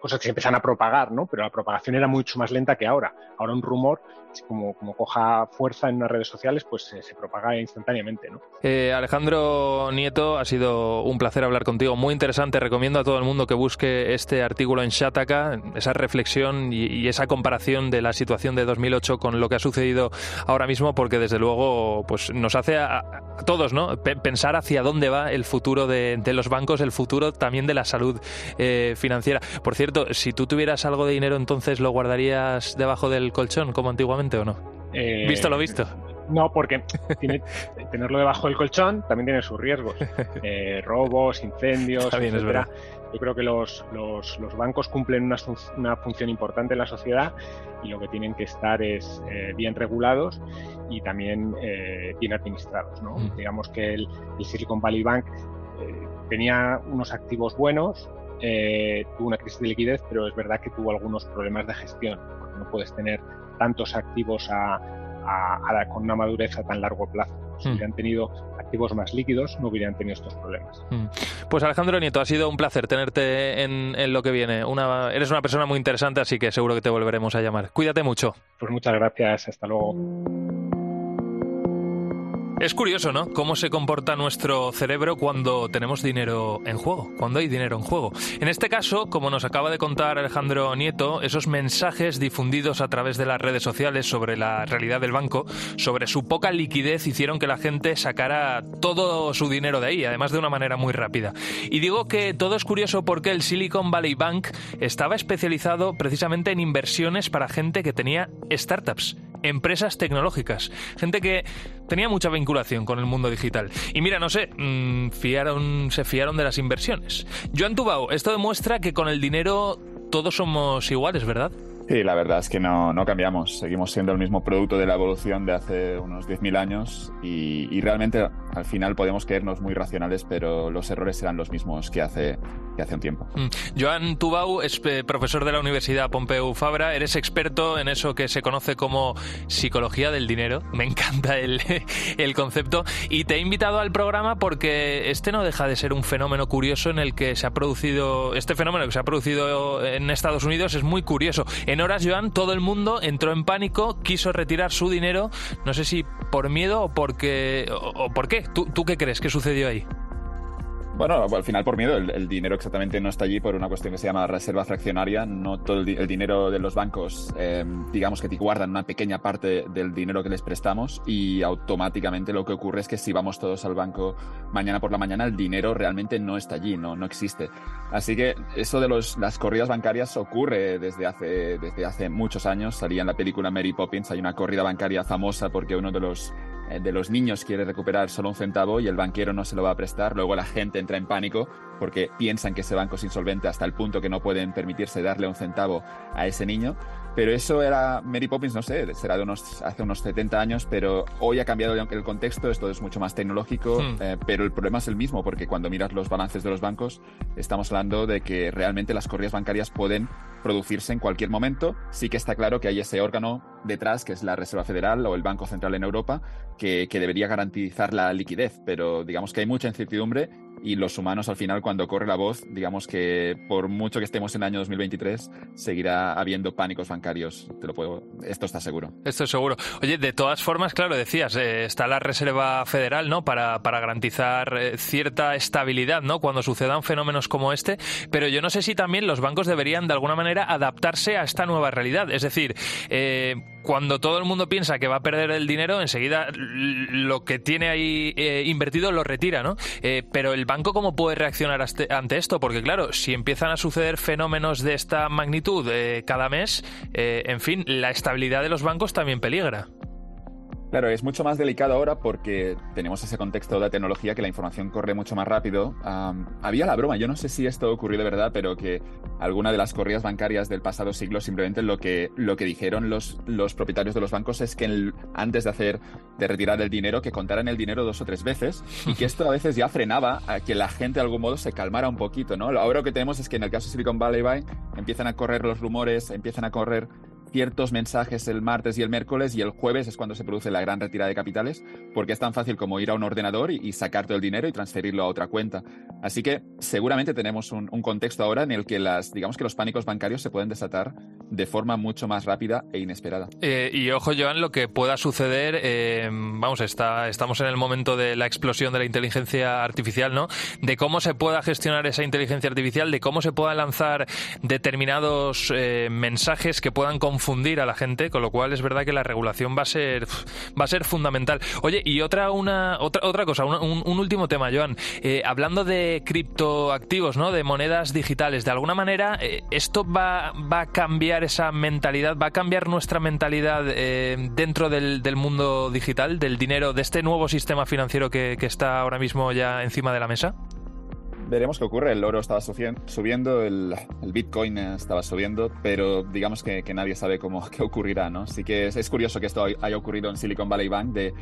cosas que se empiezan a propagar, ¿no? Pero la propagación era mucho más lenta que ahora. Ahora un rumor, como, coja fuerza en las redes sociales, pues se, propaga instantáneamente, ¿no? Eh, Alejandro Nieto, ha sido un placer hablar contigo. Muy interesante. Recomiendo a todo el mundo que busque este artículo en Shataka, esa reflexión y, esa comparación de la situación de 2008 con lo que ha sucedido ahora mismo, porque desde luego pues nos hace a, todos, ¿no? pensar hacia dónde va el futuro de, los bancos, el futuro también de la salud eh, financiera. Por cierto, si tú tuvieras algo de dinero, entonces lo guardarías debajo del colchón, como antiguamente o no? Eh, ¿Visto lo visto? No, porque tenerlo debajo del colchón también tiene sus riesgos. Eh, robos, incendios, etc. Yo creo que los, los, bancos cumplen una, una, función importante en la sociedad y lo que tienen que estar es eh, bien regulados y también bien administrados. ¿no? Mm. Digamos que el, el, Silicon Valley Bank tenía unos activos buenos, eh, tuvo una crisis de liquidez, pero es verdad que tuvo algunos problemas de gestión, porque no puedes tener tantos activos con una madurez a tan largo plazo. Si hmm. hubieran tenido activos más líquidos, no hubieran tenido estos problemas. Hmm. Pues Alejandro Nieto, ha sido un placer tenerte en, en lo que viene. Una, eres una persona muy interesante, así que seguro que te volveremos a llamar. Cuídate mucho. Pues muchas gracias, hasta luego. Es curioso, ¿no? Cómo se comporta nuestro cerebro cuando tenemos dinero en juego, cuando hay dinero en juego. En este caso, como nos acaba de contar Alejandro Nieto, esos mensajes difundidos a través de las redes sociales sobre la realidad del banco, sobre su poca liquidez, hicieron que la gente sacara todo su dinero de ahí, además de una manera muy rápida. Y digo que todo es curioso porque el Silicon Valley Bank estaba especializado precisamente en inversiones para gente que tenía startups empresas tecnológicas, gente que tenía mucha vinculación con el mundo digital. Y mira, no sé, mm, fiaron, se fiaron de las inversiones. Joan Tubao, esto demuestra que con el dinero todos somos iguales, ¿verdad? Sí, la verdad es que no, no, cambiamos. Seguimos siendo el mismo producto de la evolución de hace unos 10.000 años y, y, realmente al final podemos creernos muy racionales, pero los errores serán los mismos que hace, que hace un tiempo. Mm. Joan Tubau es eh, profesor de la Universidad Pompeu Fabra. Eres experto en eso que se conoce como psicología del dinero. Me encanta el, el concepto. Y te he invitado al programa porque este no deja de ser un fenómeno curioso en el que se ha producido, este fenómeno que se ha producido en Estados Unidos es muy curioso. En horas, Joan, todo el mundo entró en pánico, quiso retirar su dinero, no sé si por miedo o, porque, o, por qué. ¿Tú, ¿Tú qué crees que sucedió ahí? Bueno, al final por miedo, el, dinero exactamente no está allí por una cuestión que se llama reserva fraccionaria. No todo el, dinero de los bancos, eh, digamos que te guardan una pequeña parte del dinero que les prestamos y automáticamente lo que ocurre es que si vamos todos al banco mañana por la mañana, el dinero realmente no está allí, no, no existe. Así que eso de las corridas bancarias ocurre desde hace, desde hace muchos años. Salía en la película Mary Poppins, hay una corrida bancaria famosa porque uno de los de los niños quiere recuperar solo un centavo y el banquero no se lo va a prestar, luego la gente entra en pánico porque piensan que ese banco es insolvente hasta el punto que no pueden permitirse darle un centavo a ese niño. Pero eso era Mary Poppins, no sé, será de unos, hace unos 70 años, pero hoy ha cambiado el contexto, esto es mucho más tecnológico, hmm. eh, pero el problema es el mismo, porque cuando miras los balances de los bancos, estamos hablando de que realmente las corridas bancarias pueden producirse en cualquier momento. Sí que está claro que hay ese órgano detrás, que es la Reserva Federal o el Banco Central en Europa, que, que debería garantizar la liquidez, pero digamos que hay mucha incertidumbre y los humanos al final cuando corre la voz, digamos que por mucho que estemos en el año 2023, seguirá habiendo pánicos bancarios, te lo puedo, esto está seguro. Esto es seguro. Oye, de todas formas, claro, decías, eh, está la Reserva Federal, ¿no? Para, para garantizar eh, cierta estabilidad, ¿no? Cuando sucedan fenómenos como este, pero yo no sé si también los bancos deberían de alguna manera adaptarse a esta nueva realidad, es decir, eh, cuando todo el mundo piensa que va a perder el dinero, enseguida lo que tiene ahí invertido lo retira, ¿no? pero el banco cómo puede reaccionar ante esto? Porque claro, si empiezan a suceder fenómenos de esta magnitud eh, cada mes, eh, en fin, la estabilidad de los bancos también peligra. Claro, es mucho más delicado ahora porque tenemos ese contexto de tecnología que la información corre mucho más rápido. había la broma, yo no sé si esto ocurrió de verdad, pero que alguna de las corridas bancarias del pasado siglo simplemente lo que, lo que dijeron los, los propietarios de los bancos es que antes de hacer, de retirar el dinero, que contaran el dinero dos o tres veces y que esto a veces ya frenaba a que la gente de algún modo se calmara un poquito, ¿no? Ahora lo que tenemos es que en el caso de Silicon Valley Bank empiezan a correr los rumores, empiezan a correr ciertos mensajes el martes y el miércoles y el jueves es cuando se produce la gran retirada de capitales, porque es tan fácil como ir a un ordenador y, sacar todo el dinero y transferirlo a otra cuenta. Así que seguramente tenemos un, contexto ahora en el que las, digamos que los pánicos bancarios se pueden desatar de forma mucho más rápida e inesperada. Eh, y ojo, Joan, lo que pueda suceder, eh, vamos, está, estamos en el momento de la explosión de la inteligencia artificial, ¿no? De cómo se pueda gestionar esa inteligencia artificial, de cómo se puedan lanzar determinados eh, mensajes que puedan confundir a la gente, con lo cual es verdad que la regulación va a ser, va a ser fundamental. Oye, y otra, una, otra, otra cosa, un, último tema, Joan. hablando de criptoactivos, ¿no? De monedas digitales. De alguna manera, eh, ¿esto va, va, a cambiar esa mentalidad? ¿Va a cambiar nuestra mentalidad eh, dentro del, del, mundo digital, del dinero, de este nuevo sistema financiero que está ahora mismo ya encima de la mesa? Veremos qué ocurre. El oro estaba subiendo, el, Bitcoin estaba subiendo, pero digamos que, nadie sabe cómo qué ocurrirá, ¿no? Sí que es, curioso que esto haya ocurrido en Silicon Valley Bank de,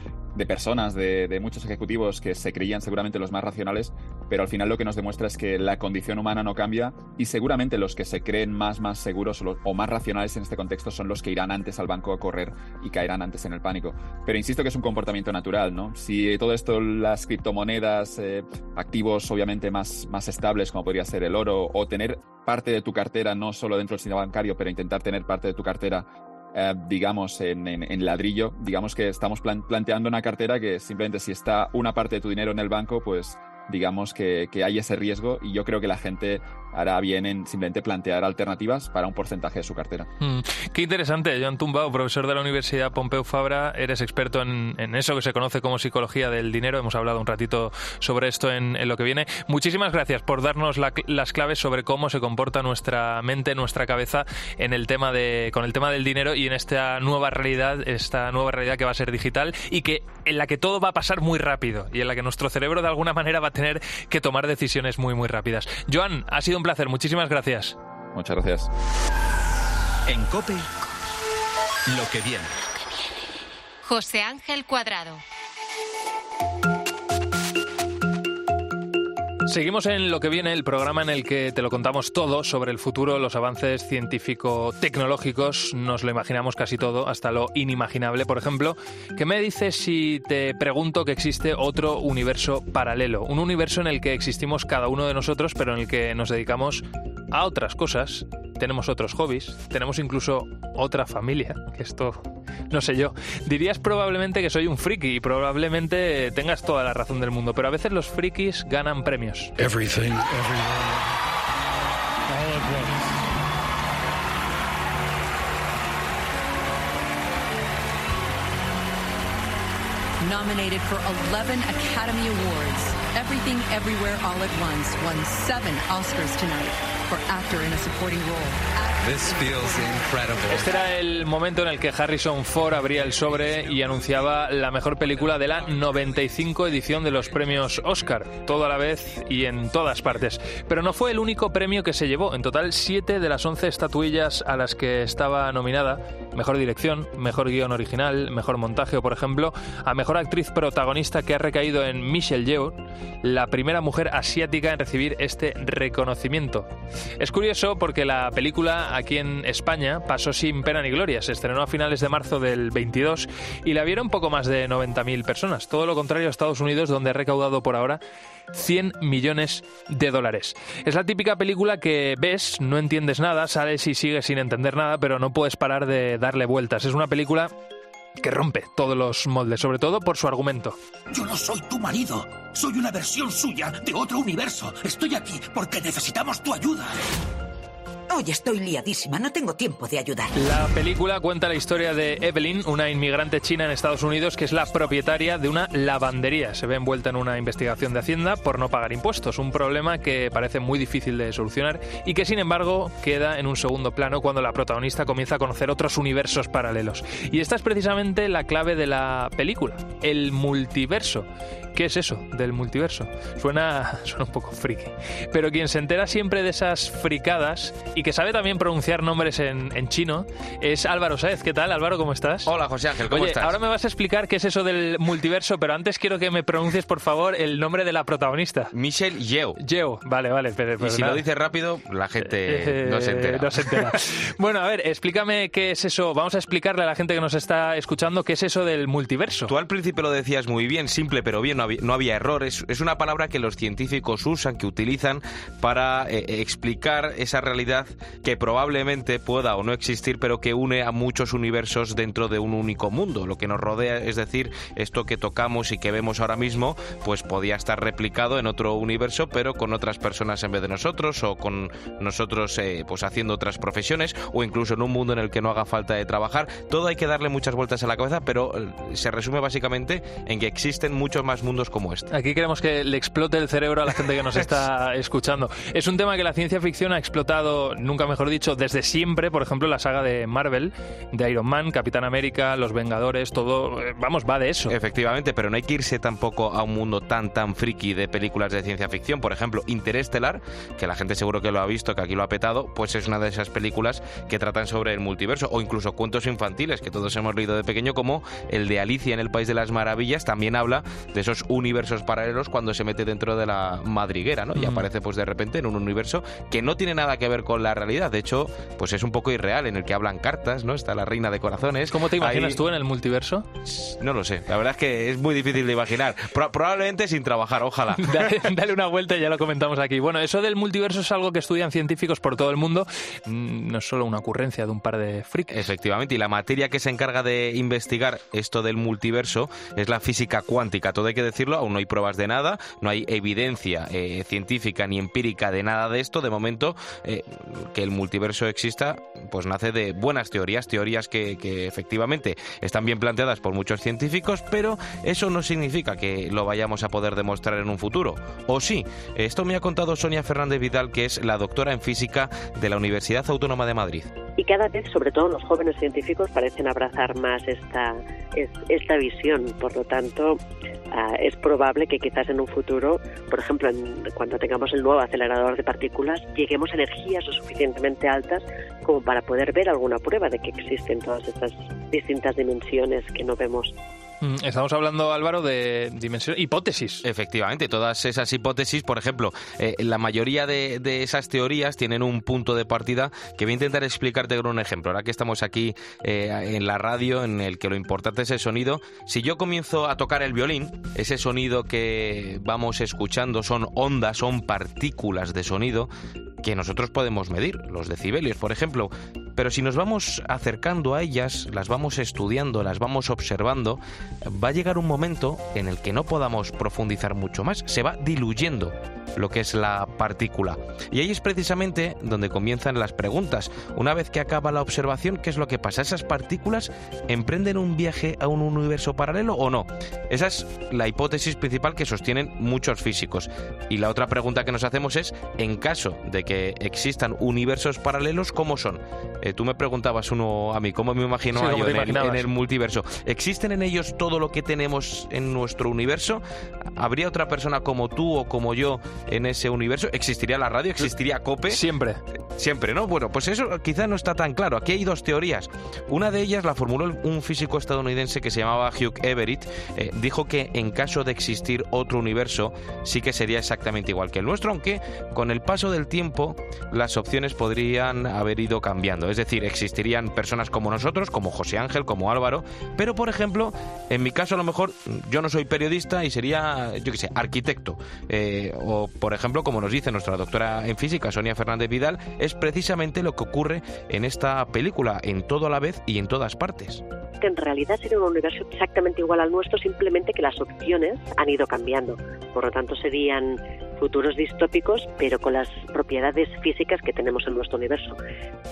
personas, de, muchos ejecutivos que se creían seguramente los más racionales, pero al final lo que nos demuestra es que la condición humana no cambia y seguramente los que se creen más, más seguros o, más racionales en este contexto son los que irán antes al banco a correr y caerán antes en el pánico. Pero insisto que es un comportamiento natural, ¿no? Si todo esto, las criptomonedas, eh, activos obviamente más más, estables como podría ser el oro o tener parte de tu cartera no solo dentro del sistema bancario, pero intentar tener parte de tu cartera eh, digamos, en, ladrillo, digamos que estamos planteando una cartera que simplemente si está una parte de tu dinero en el banco, pues digamos que, que, hay ese riesgo y yo creo que la gente hará bien en simplemente plantear alternativas para un porcentaje de su cartera. Mm, qué interesante, Joan Tumbao, profesor de la Universidad Pompeu Fabra, eres experto en, eso que se conoce como psicología del dinero, hemos hablado un ratito sobre esto en, lo que viene. Muchísimas gracias por darnos las claves sobre cómo se comporta nuestra mente, nuestra cabeza en el tema de, con el tema del dinero y en esta nueva realidad, esta nueva realidad que va a ser digital y que en la que todo va a pasar muy rápido y en la que nuestro cerebro de alguna manera va a tener que tomar decisiones muy muy rápidas. Joan, ha sido un placer, muchísimas gracias. Muchas gracias. En COPE, lo que viene. José Ángel Cuadrado. Seguimos en lo que viene, el programa en el que te lo contamos todo sobre el futuro, los avances científico-tecnológicos, nos lo imaginamos casi todo, hasta lo inimaginable. Por ejemplo, ¿qué me dices si te pregunto que existe otro universo paralelo? Un universo en el que existimos cada uno de nosotros, pero en el que nos dedicamos a otras cosas, tenemos otros hobbies, tenemos incluso otra familia, que esto no sé yo. Dirías probablemente que soy un friki y probablemente tengas toda la razón del mundo, pero a veces los frikis ganan premios. Everything, Nominated for 11 Academy Awards, Everything Everywhere All at Once won seven Oscars tonight for actor in a supporting role. Este era el momento en el que Harrison Ford abría el sobre y anunciaba la mejor película de la 95 edición de los premios Oscar, todo a la vez y en todas partes. Pero no fue el único premio que se llevó. En total, siete de las once estatuillas a las que estaba nominada, mejor dirección, mejor guion original, mejor montaje o, por ejemplo, a mejor actriz protagonista que ha recaído en Michelle Yeoh, la primera mujer asiática en recibir este reconocimiento. Es curioso porque la película aquí en España pasó sin pena ni gloria. Se estrenó a finales de marzo del 22 y la vieron poco más de 90.000 personas. Todo lo contrario a Estados Unidos, donde ha recaudado por ahora 100 millones de dólares. Es la típica película que ves, no entiendes nada, sales y sigues sin entender nada, pero no puedes parar de darle vueltas. Es una película que rompe todos los moldes, sobre todo por su argumento. Yo no soy tu marido, soy una versión suya de otro universo. Estoy aquí porque necesitamos tu ayuda. Hoy estoy liadísima, no tengo tiempo de ayudar. La película cuenta la historia de Evelyn, una inmigrante china en Estados Unidos que es la propietaria de una lavandería. Se ve envuelta en una investigación de Hacienda por no pagar impuestos, un problema que parece muy difícil de solucionar y que sin embargo queda en un segundo plano cuando la protagonista comienza a conocer otros universos paralelos. Y esta es precisamente la clave de la película, el multiverso ¿Qué es eso del multiverso? Suena, suena un poco friki. Pero quien se entera siempre de esas fricadas y que sabe también pronunciar nombres en, chino es Álvaro Saez. ¿Qué tal, Álvaro? ¿Cómo estás? Hola, José Ángel, ¿cómo Oye, estás? Ahora me vas a explicar qué es eso del multiverso, pero antes quiero que me pronuncies, por favor, el nombre de la protagonista. Michelle Yeo. Yeo, vale, vale. Pero, y si lo dices rápido, la gente no se entera. No se entera. bueno, a ver, explícame qué es eso. Vamos a explicarle a la gente que nos está escuchando qué es eso del multiverso. Tú al principio lo decías muy bien, simple pero bien, no había error. Es, es una palabra que los científicos usan, que utilizan para eh, explicar esa realidad que probablemente pueda o no existir, pero que une a muchos universos dentro de un único mundo. Lo que nos rodea, es decir, esto que tocamos y que vemos ahora mismo, pues podía estar replicado en otro universo, pero con otras personas en vez de nosotros, o con nosotros eh, pues haciendo otras profesiones, o incluso en un mundo en el que no haga falta de trabajar. Todo hay que darle muchas vueltas a la cabeza, pero eh, se resume básicamente en que existen muchos más mundos como este. Aquí queremos que le explote el cerebro a la gente que nos está escuchando. Es un tema que la ciencia ficción ha explotado, nunca mejor dicho, desde siempre. Por ejemplo, la saga de Marvel, de Iron Man, Capitán América, Los Vengadores, todo, eh, vamos, va de eso. Efectivamente, pero no hay que irse tampoco a un mundo tan, tan friki de películas de ciencia ficción. Por ejemplo, Interestelar, que la gente seguro que lo ha visto, que aquí lo ha petado, pues es una de esas películas que tratan sobre el multiverso, o incluso cuentos infantiles que todos hemos leído de pequeño, como el de Alicia en el País de las Maravillas, también habla de esos universos paralelos cuando se mete dentro de la madriguera, ¿no? Y Mm. aparece pues de repente en un universo que no tiene nada que ver con la realidad. De hecho, pues es un poco irreal, en el que hablan cartas, ¿no? Está la reina de corazones. ¿Cómo te imaginas Ahí- tú en el multiverso? No lo sé. La verdad es que es muy difícil de imaginar. Pro- probablemente sin trabajar, ojalá. Dale, dale una vuelta y ya lo comentamos aquí. Bueno, eso del multiverso es algo que estudian científicos por todo el mundo. Mm, No es solo una ocurrencia de un par de frikis. Efectivamente, y la materia que se encarga de investigar esto del multiverso es la física cuántica. Todo hay que decirlo, aún no hay pruebas de nada, no hay evidencia eh, científica ni empírica de nada de esto. De momento, eh, que el multiverso exista, pues nace de buenas teorías, teorías que, que efectivamente están bien planteadas por muchos científicos, pero eso no significa que lo vayamos a poder demostrar en un futuro. O sí, esto me ha contado Sonia Fernández Vidal, que es la doctora en física de la Universidad Autónoma de Madrid. Y cada vez, sobre todo los jóvenes científicos, parecen abrazar más esta, es- esta visión. Por lo tanto, ah, es probable que quizás en un futuro, por ejemplo, en- cuando tengamos el nuevo acelerador de partículas, lleguemos a energías lo suficientemente altas como para poder ver alguna prueba de que existen todas estas distintas dimensiones que no vemos. Mm, Estamos hablando, Álvaro, de dimensión, hipótesis. Efectivamente, todas esas hipótesis, por ejemplo, eh, la mayoría de, de esas teorías tienen un punto de partida que voy a intentar explicarte con un ejemplo. Ahora que estamos aquí eh, en la radio, en el que lo importante es el sonido, si yo comienzo a tocar el violín, ese sonido que vamos escuchando son ondas, son partículas de sonido que nosotros podemos medir, los decibelios, por ejemplo. Pero si nos vamos acercando a ellas, las vamos estudiando, las vamos observando, va a llegar un momento en el que no podamos profundizar mucho más, se va diluyendo lo que es la partícula. Y ahí es precisamente donde comienzan las preguntas. Una vez que acaba la observación, ¿qué es lo que pasa? ¿Esas partículas emprenden un viaje a un universo paralelo o no? Esa es la hipótesis principal que sostienen muchos físicos. Y la otra pregunta que nos hacemos es, en caso de que existan universos paralelos, ¿cómo son? Eh, tú me preguntabas uno a mí, ¿cómo me imagino Sí, a ¿cómo yo en el, imaginabas? en el multiverso? ¿Existen en ellos todo lo que tenemos en nuestro universo? ¿Habría otra persona como tú o como yo en ese universo? ¿Existiría la radio? ¿Existiría COPE? Siempre. Siempre, ¿no? Bueno, pues eso quizá no está tan claro. Aquí hay dos teorías. Una de ellas la formuló un físico estadounidense que se llamaba Hugh Everett. Eh, dijo que en caso de existir otro universo, sí que sería exactamente igual que el nuestro, aunque con el paso del tiempo las opciones podrían haber ido cambiando. Es decir, existirían personas como nosotros, como José Ángel, como Álvaro, pero por ejemplo, en mi caso a lo mejor yo no soy periodista y sería, yo qué sé, arquitecto. Eh, o por ejemplo, como nos dice nuestra doctora en física, Sonia Fernández Vidal, es precisamente lo que ocurre en esta película, en todo a la vez y en todas partes. que en realidad sería un universo exactamente igual al nuestro, simplemente que las opciones han ido cambiando. Por lo tanto, serían futuros distópicos, pero con las propiedades físicas que tenemos en nuestro universo.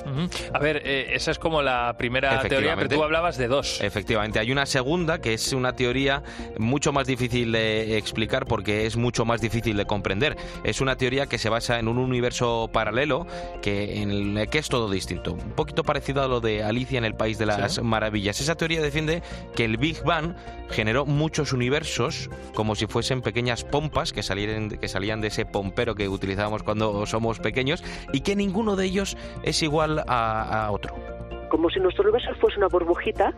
Ujú. A ver, eh, esa es como la primera teoría, pero tú hablabas de dos. Efectivamente, hay una segunda que es una teoría mucho más difícil de explicar porque es mucho más difícil de comprender. Es una teoría que se basa en un universo paralelo que en el que es todo distinto, un poquito parecido a lo de Alicia en el País de las Sí. Maravillas. Esa teoría defiende que el Big Bang generó muchos universos como si fuesen pequeñas pompas que salían, que salían de ese pompero que utilizábamos cuando somos pequeños y que ninguno de ellos es igual a, a otro. Como si nuestro universo fuese una burbujita,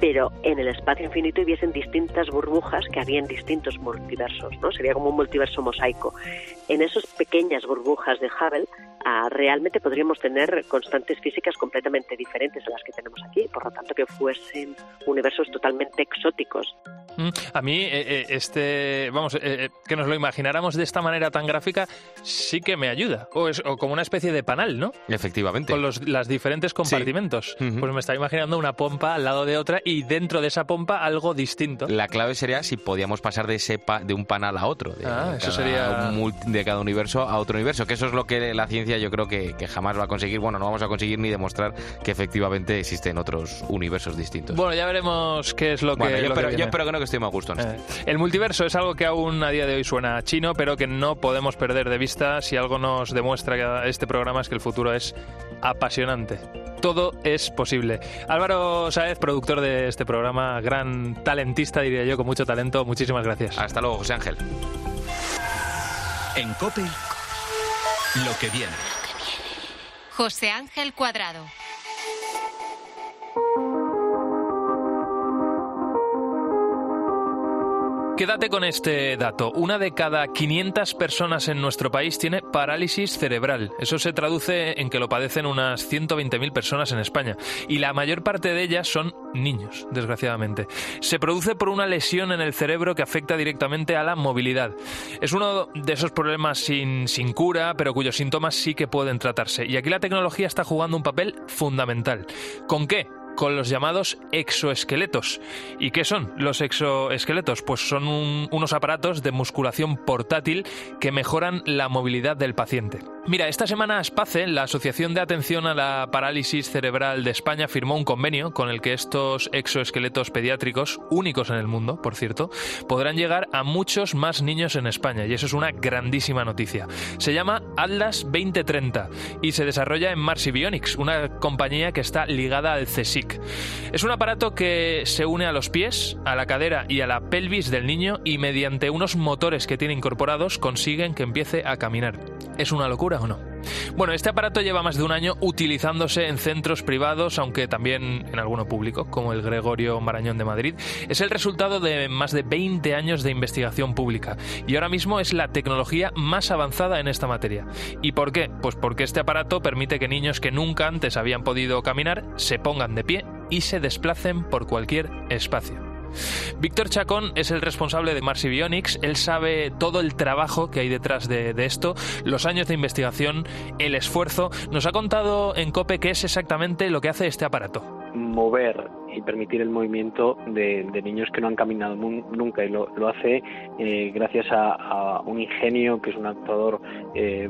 pero en el espacio infinito hubiesen distintas burbujas que había en distintos multiversos, ¿no? Sería como un multiverso mosaico. En esas pequeñas burbujas de Hubble ah, realmente podríamos tener constantes físicas completamente diferentes a las que tenemos aquí, por lo tanto que fuesen universos totalmente exóticos. Mm, A mí, eh, eh, este, vamos, eh, que nos lo imagináramos de esta manera tan gráfica, sí que me ayuda. O, es, o como una especie de panal, ¿no? Efectivamente. Con los las diferentes compartimentos. Pues me estaba imaginando una pompa al lado de otra y dentro de esa pompa algo distinto. La clave sería si podíamos pasar de ese pa- de un panal a otro, de, Ah, eso cada sería- de cada universo a otro universo, que eso es lo que la ciencia yo creo que, que jamás va a conseguir. Bueno, no vamos a conseguir ni demostrar que efectivamente existen otros universos distintos. Bueno, ya veremos qué es lo que. Yo, lo que yo espero que no, que estoy más a gusto en. Eh, El multiverso es algo que aún a día de hoy suena chino, pero que no podemos perder de vista. Si algo nos demuestra que este programa es que el futuro es apasionante. Todo es posible. Álvaro Sáez, productor de este programa, gran talentista, diría yo, con mucho talento. Muchísimas gracias. Hasta luego, José Ángel. En Cope, lo que viene. José Ángel Cuadrado. Quédate con este dato. Una de cada 500 personas en nuestro país tiene parálisis cerebral. Eso se traduce en que lo padecen unas 120.000 personas en España. Y la mayor parte de ellas son niños, desgraciadamente. Se produce por una lesión en el cerebro que afecta directamente a la movilidad. Es uno de esos problemas sin, sin cura, pero cuyos síntomas sí que pueden tratarse. Y aquí la tecnología está jugando un papel fundamental. ¿Con qué? Con los llamados exoesqueletos. ¿Y qué son los exoesqueletos? Pues son un- unos aparatos de musculación portátil que mejoran la movilidad del paciente. Mira, esta semana ASPACE, la Asociación de Atención a la Parálisis Cerebral de España, firmó un convenio con el que estos exoesqueletos pediátricos, únicos en el mundo, por cierto, podrán llegar a muchos más niños en España. Y eso es una grandísima noticia. Se llama Atlas 2030 y se desarrolla en Marsi Bionics, una compañía que está ligada al CSIC. Es un aparato que se une a los pies, a la cadera y a la pelvis del niño y mediante unos motores que tiene incorporados consiguen que empiece a caminar. ¿Es una locura o no? Bueno, este aparato lleva más de un año utilizándose en centros privados, aunque también en alguno público, como el Gregorio Marañón de Madrid. Es el resultado de más de 20 años de investigación pública y ahora mismo es la tecnología más avanzada en esta materia. ¿Y por qué? Pues porque este aparato permite que niños que nunca antes habían podido caminar se pongan de pie y se desplacen por cualquier espacio. Víctor Chacón es el responsable de Marsi Bionics. Él sabe todo el trabajo que hay detrás de, de esto, los años de investigación, el esfuerzo. Nos ha contado en COPE qué es exactamente lo que hace este aparato. mover y permitir el movimiento de, de niños que no han caminado nunca y lo, lo hace eh, gracias a, a un ingenio que es un actuador eh,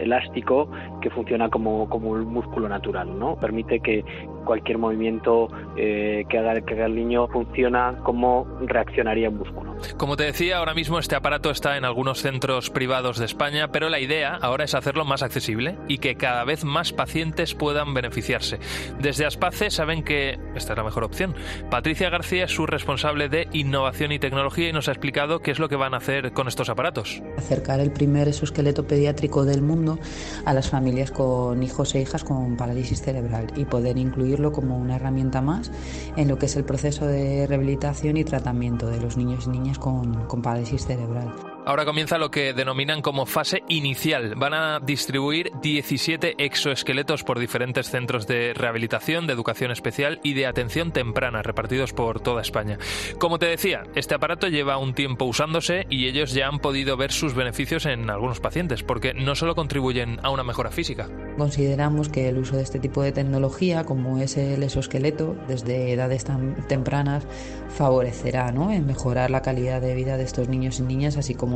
elástico que funciona como, como un músculo natural, ¿no? Permite que cualquier movimiento eh, que, haga, que haga el niño funciona como reaccionaría un músculo. Como te decía, ahora mismo este aparato está en algunos centros privados de España, pero la idea ahora es hacerlo más accesible y que cada vez más pacientes puedan beneficiarse. Desde Aspace saben que esta es la mejor opción. Patricia García es su responsable de innovación y tecnología y nos ha explicado qué es lo que van a hacer con estos aparatos. acercar el primer exoesqueleto pediátrico del mundo a las familias con hijos e hijas con parálisis cerebral y poder incluirlo como una herramienta más en lo que es el proceso de rehabilitación y tratamiento de los niños y niñas con, con parálisis cerebral. Ahora comienza lo que denominan como fase inicial. Van a distribuir 17 exoesqueletos por diferentes centros de rehabilitación, de educación especial y de atención temprana, repartidos por toda España. Como te decía, este aparato lleva un tiempo usándose y ellos ya han podido ver sus beneficios en algunos pacientes, porque no solo contribuyen a una mejora física. Consideramos que el uso de este tipo de tecnología, como es el exoesqueleto, desde edades tan tempranas, favorecerá ¿no? en mejorar la calidad de vida de estos niños y niñas, así como,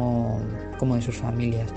como de sus familias,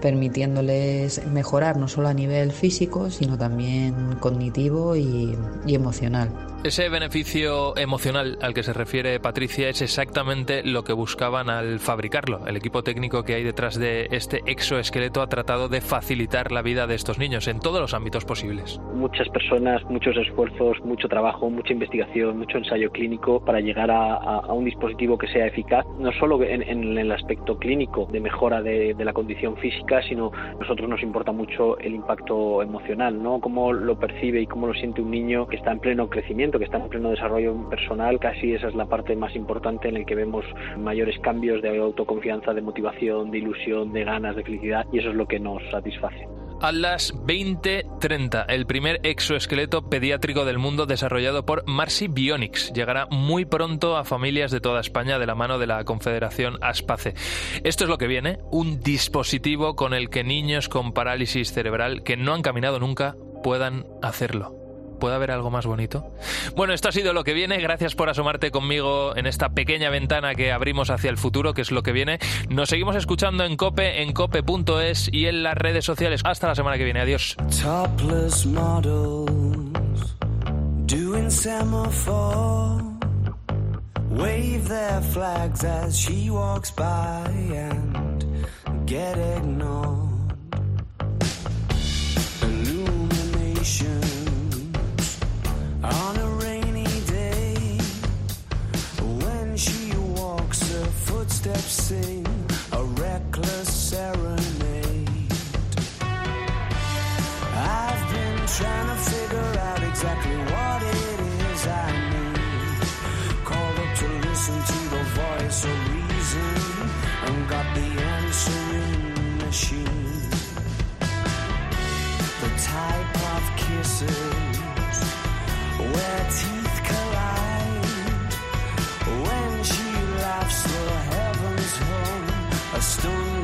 permitiéndoles mejorar no solo a nivel físico, sino también cognitivo y, emocional. Ese beneficio emocional al que se refiere Patricia es exactamente lo que buscaban al fabricarlo. El equipo técnico que hay detrás de este exoesqueleto ha tratado de facilitar la vida de estos niños en todos los ámbitos posibles. Muchas personas, muchos esfuerzos, mucho trabajo, mucha investigación, mucho ensayo clínico para llegar a, un dispositivo que sea eficaz, no solo en, en el aspecto clínico de mejora de, de la condición física, sino a nosotros nos importa mucho el impacto emocional, ¿no? Cómo lo percibe y cómo lo siente un niño que está en pleno crecimiento, que está en pleno desarrollo personal, casi esa es la parte más importante en el que vemos mayores cambios de autoconfianza, de motivación, de ilusión, de ganas, de felicidad y eso es lo que nos satisface. Atlas 2030, el primer exoesqueleto pediátrico del mundo desarrollado por Marcy Bionics. Llegará muy pronto a familias de toda España de la mano de la Confederación Aspace. Esto es lo que viene, un dispositivo con el que niños con parálisis cerebral que no han caminado nunca puedan hacerlo. ¿Puede haber algo más bonito? Bueno, esto ha sido lo que viene. Gracias por asomarte conmigo en esta pequeña ventana que abrimos hacia el futuro, que es lo que viene. Nos seguimos escuchando en Cope, en cope.es y en las redes sociales. Hasta la semana que viene. Adiós. Topless models. Wave their flags as she walks by and get ignored. Illuminations machine. The type of kisses stone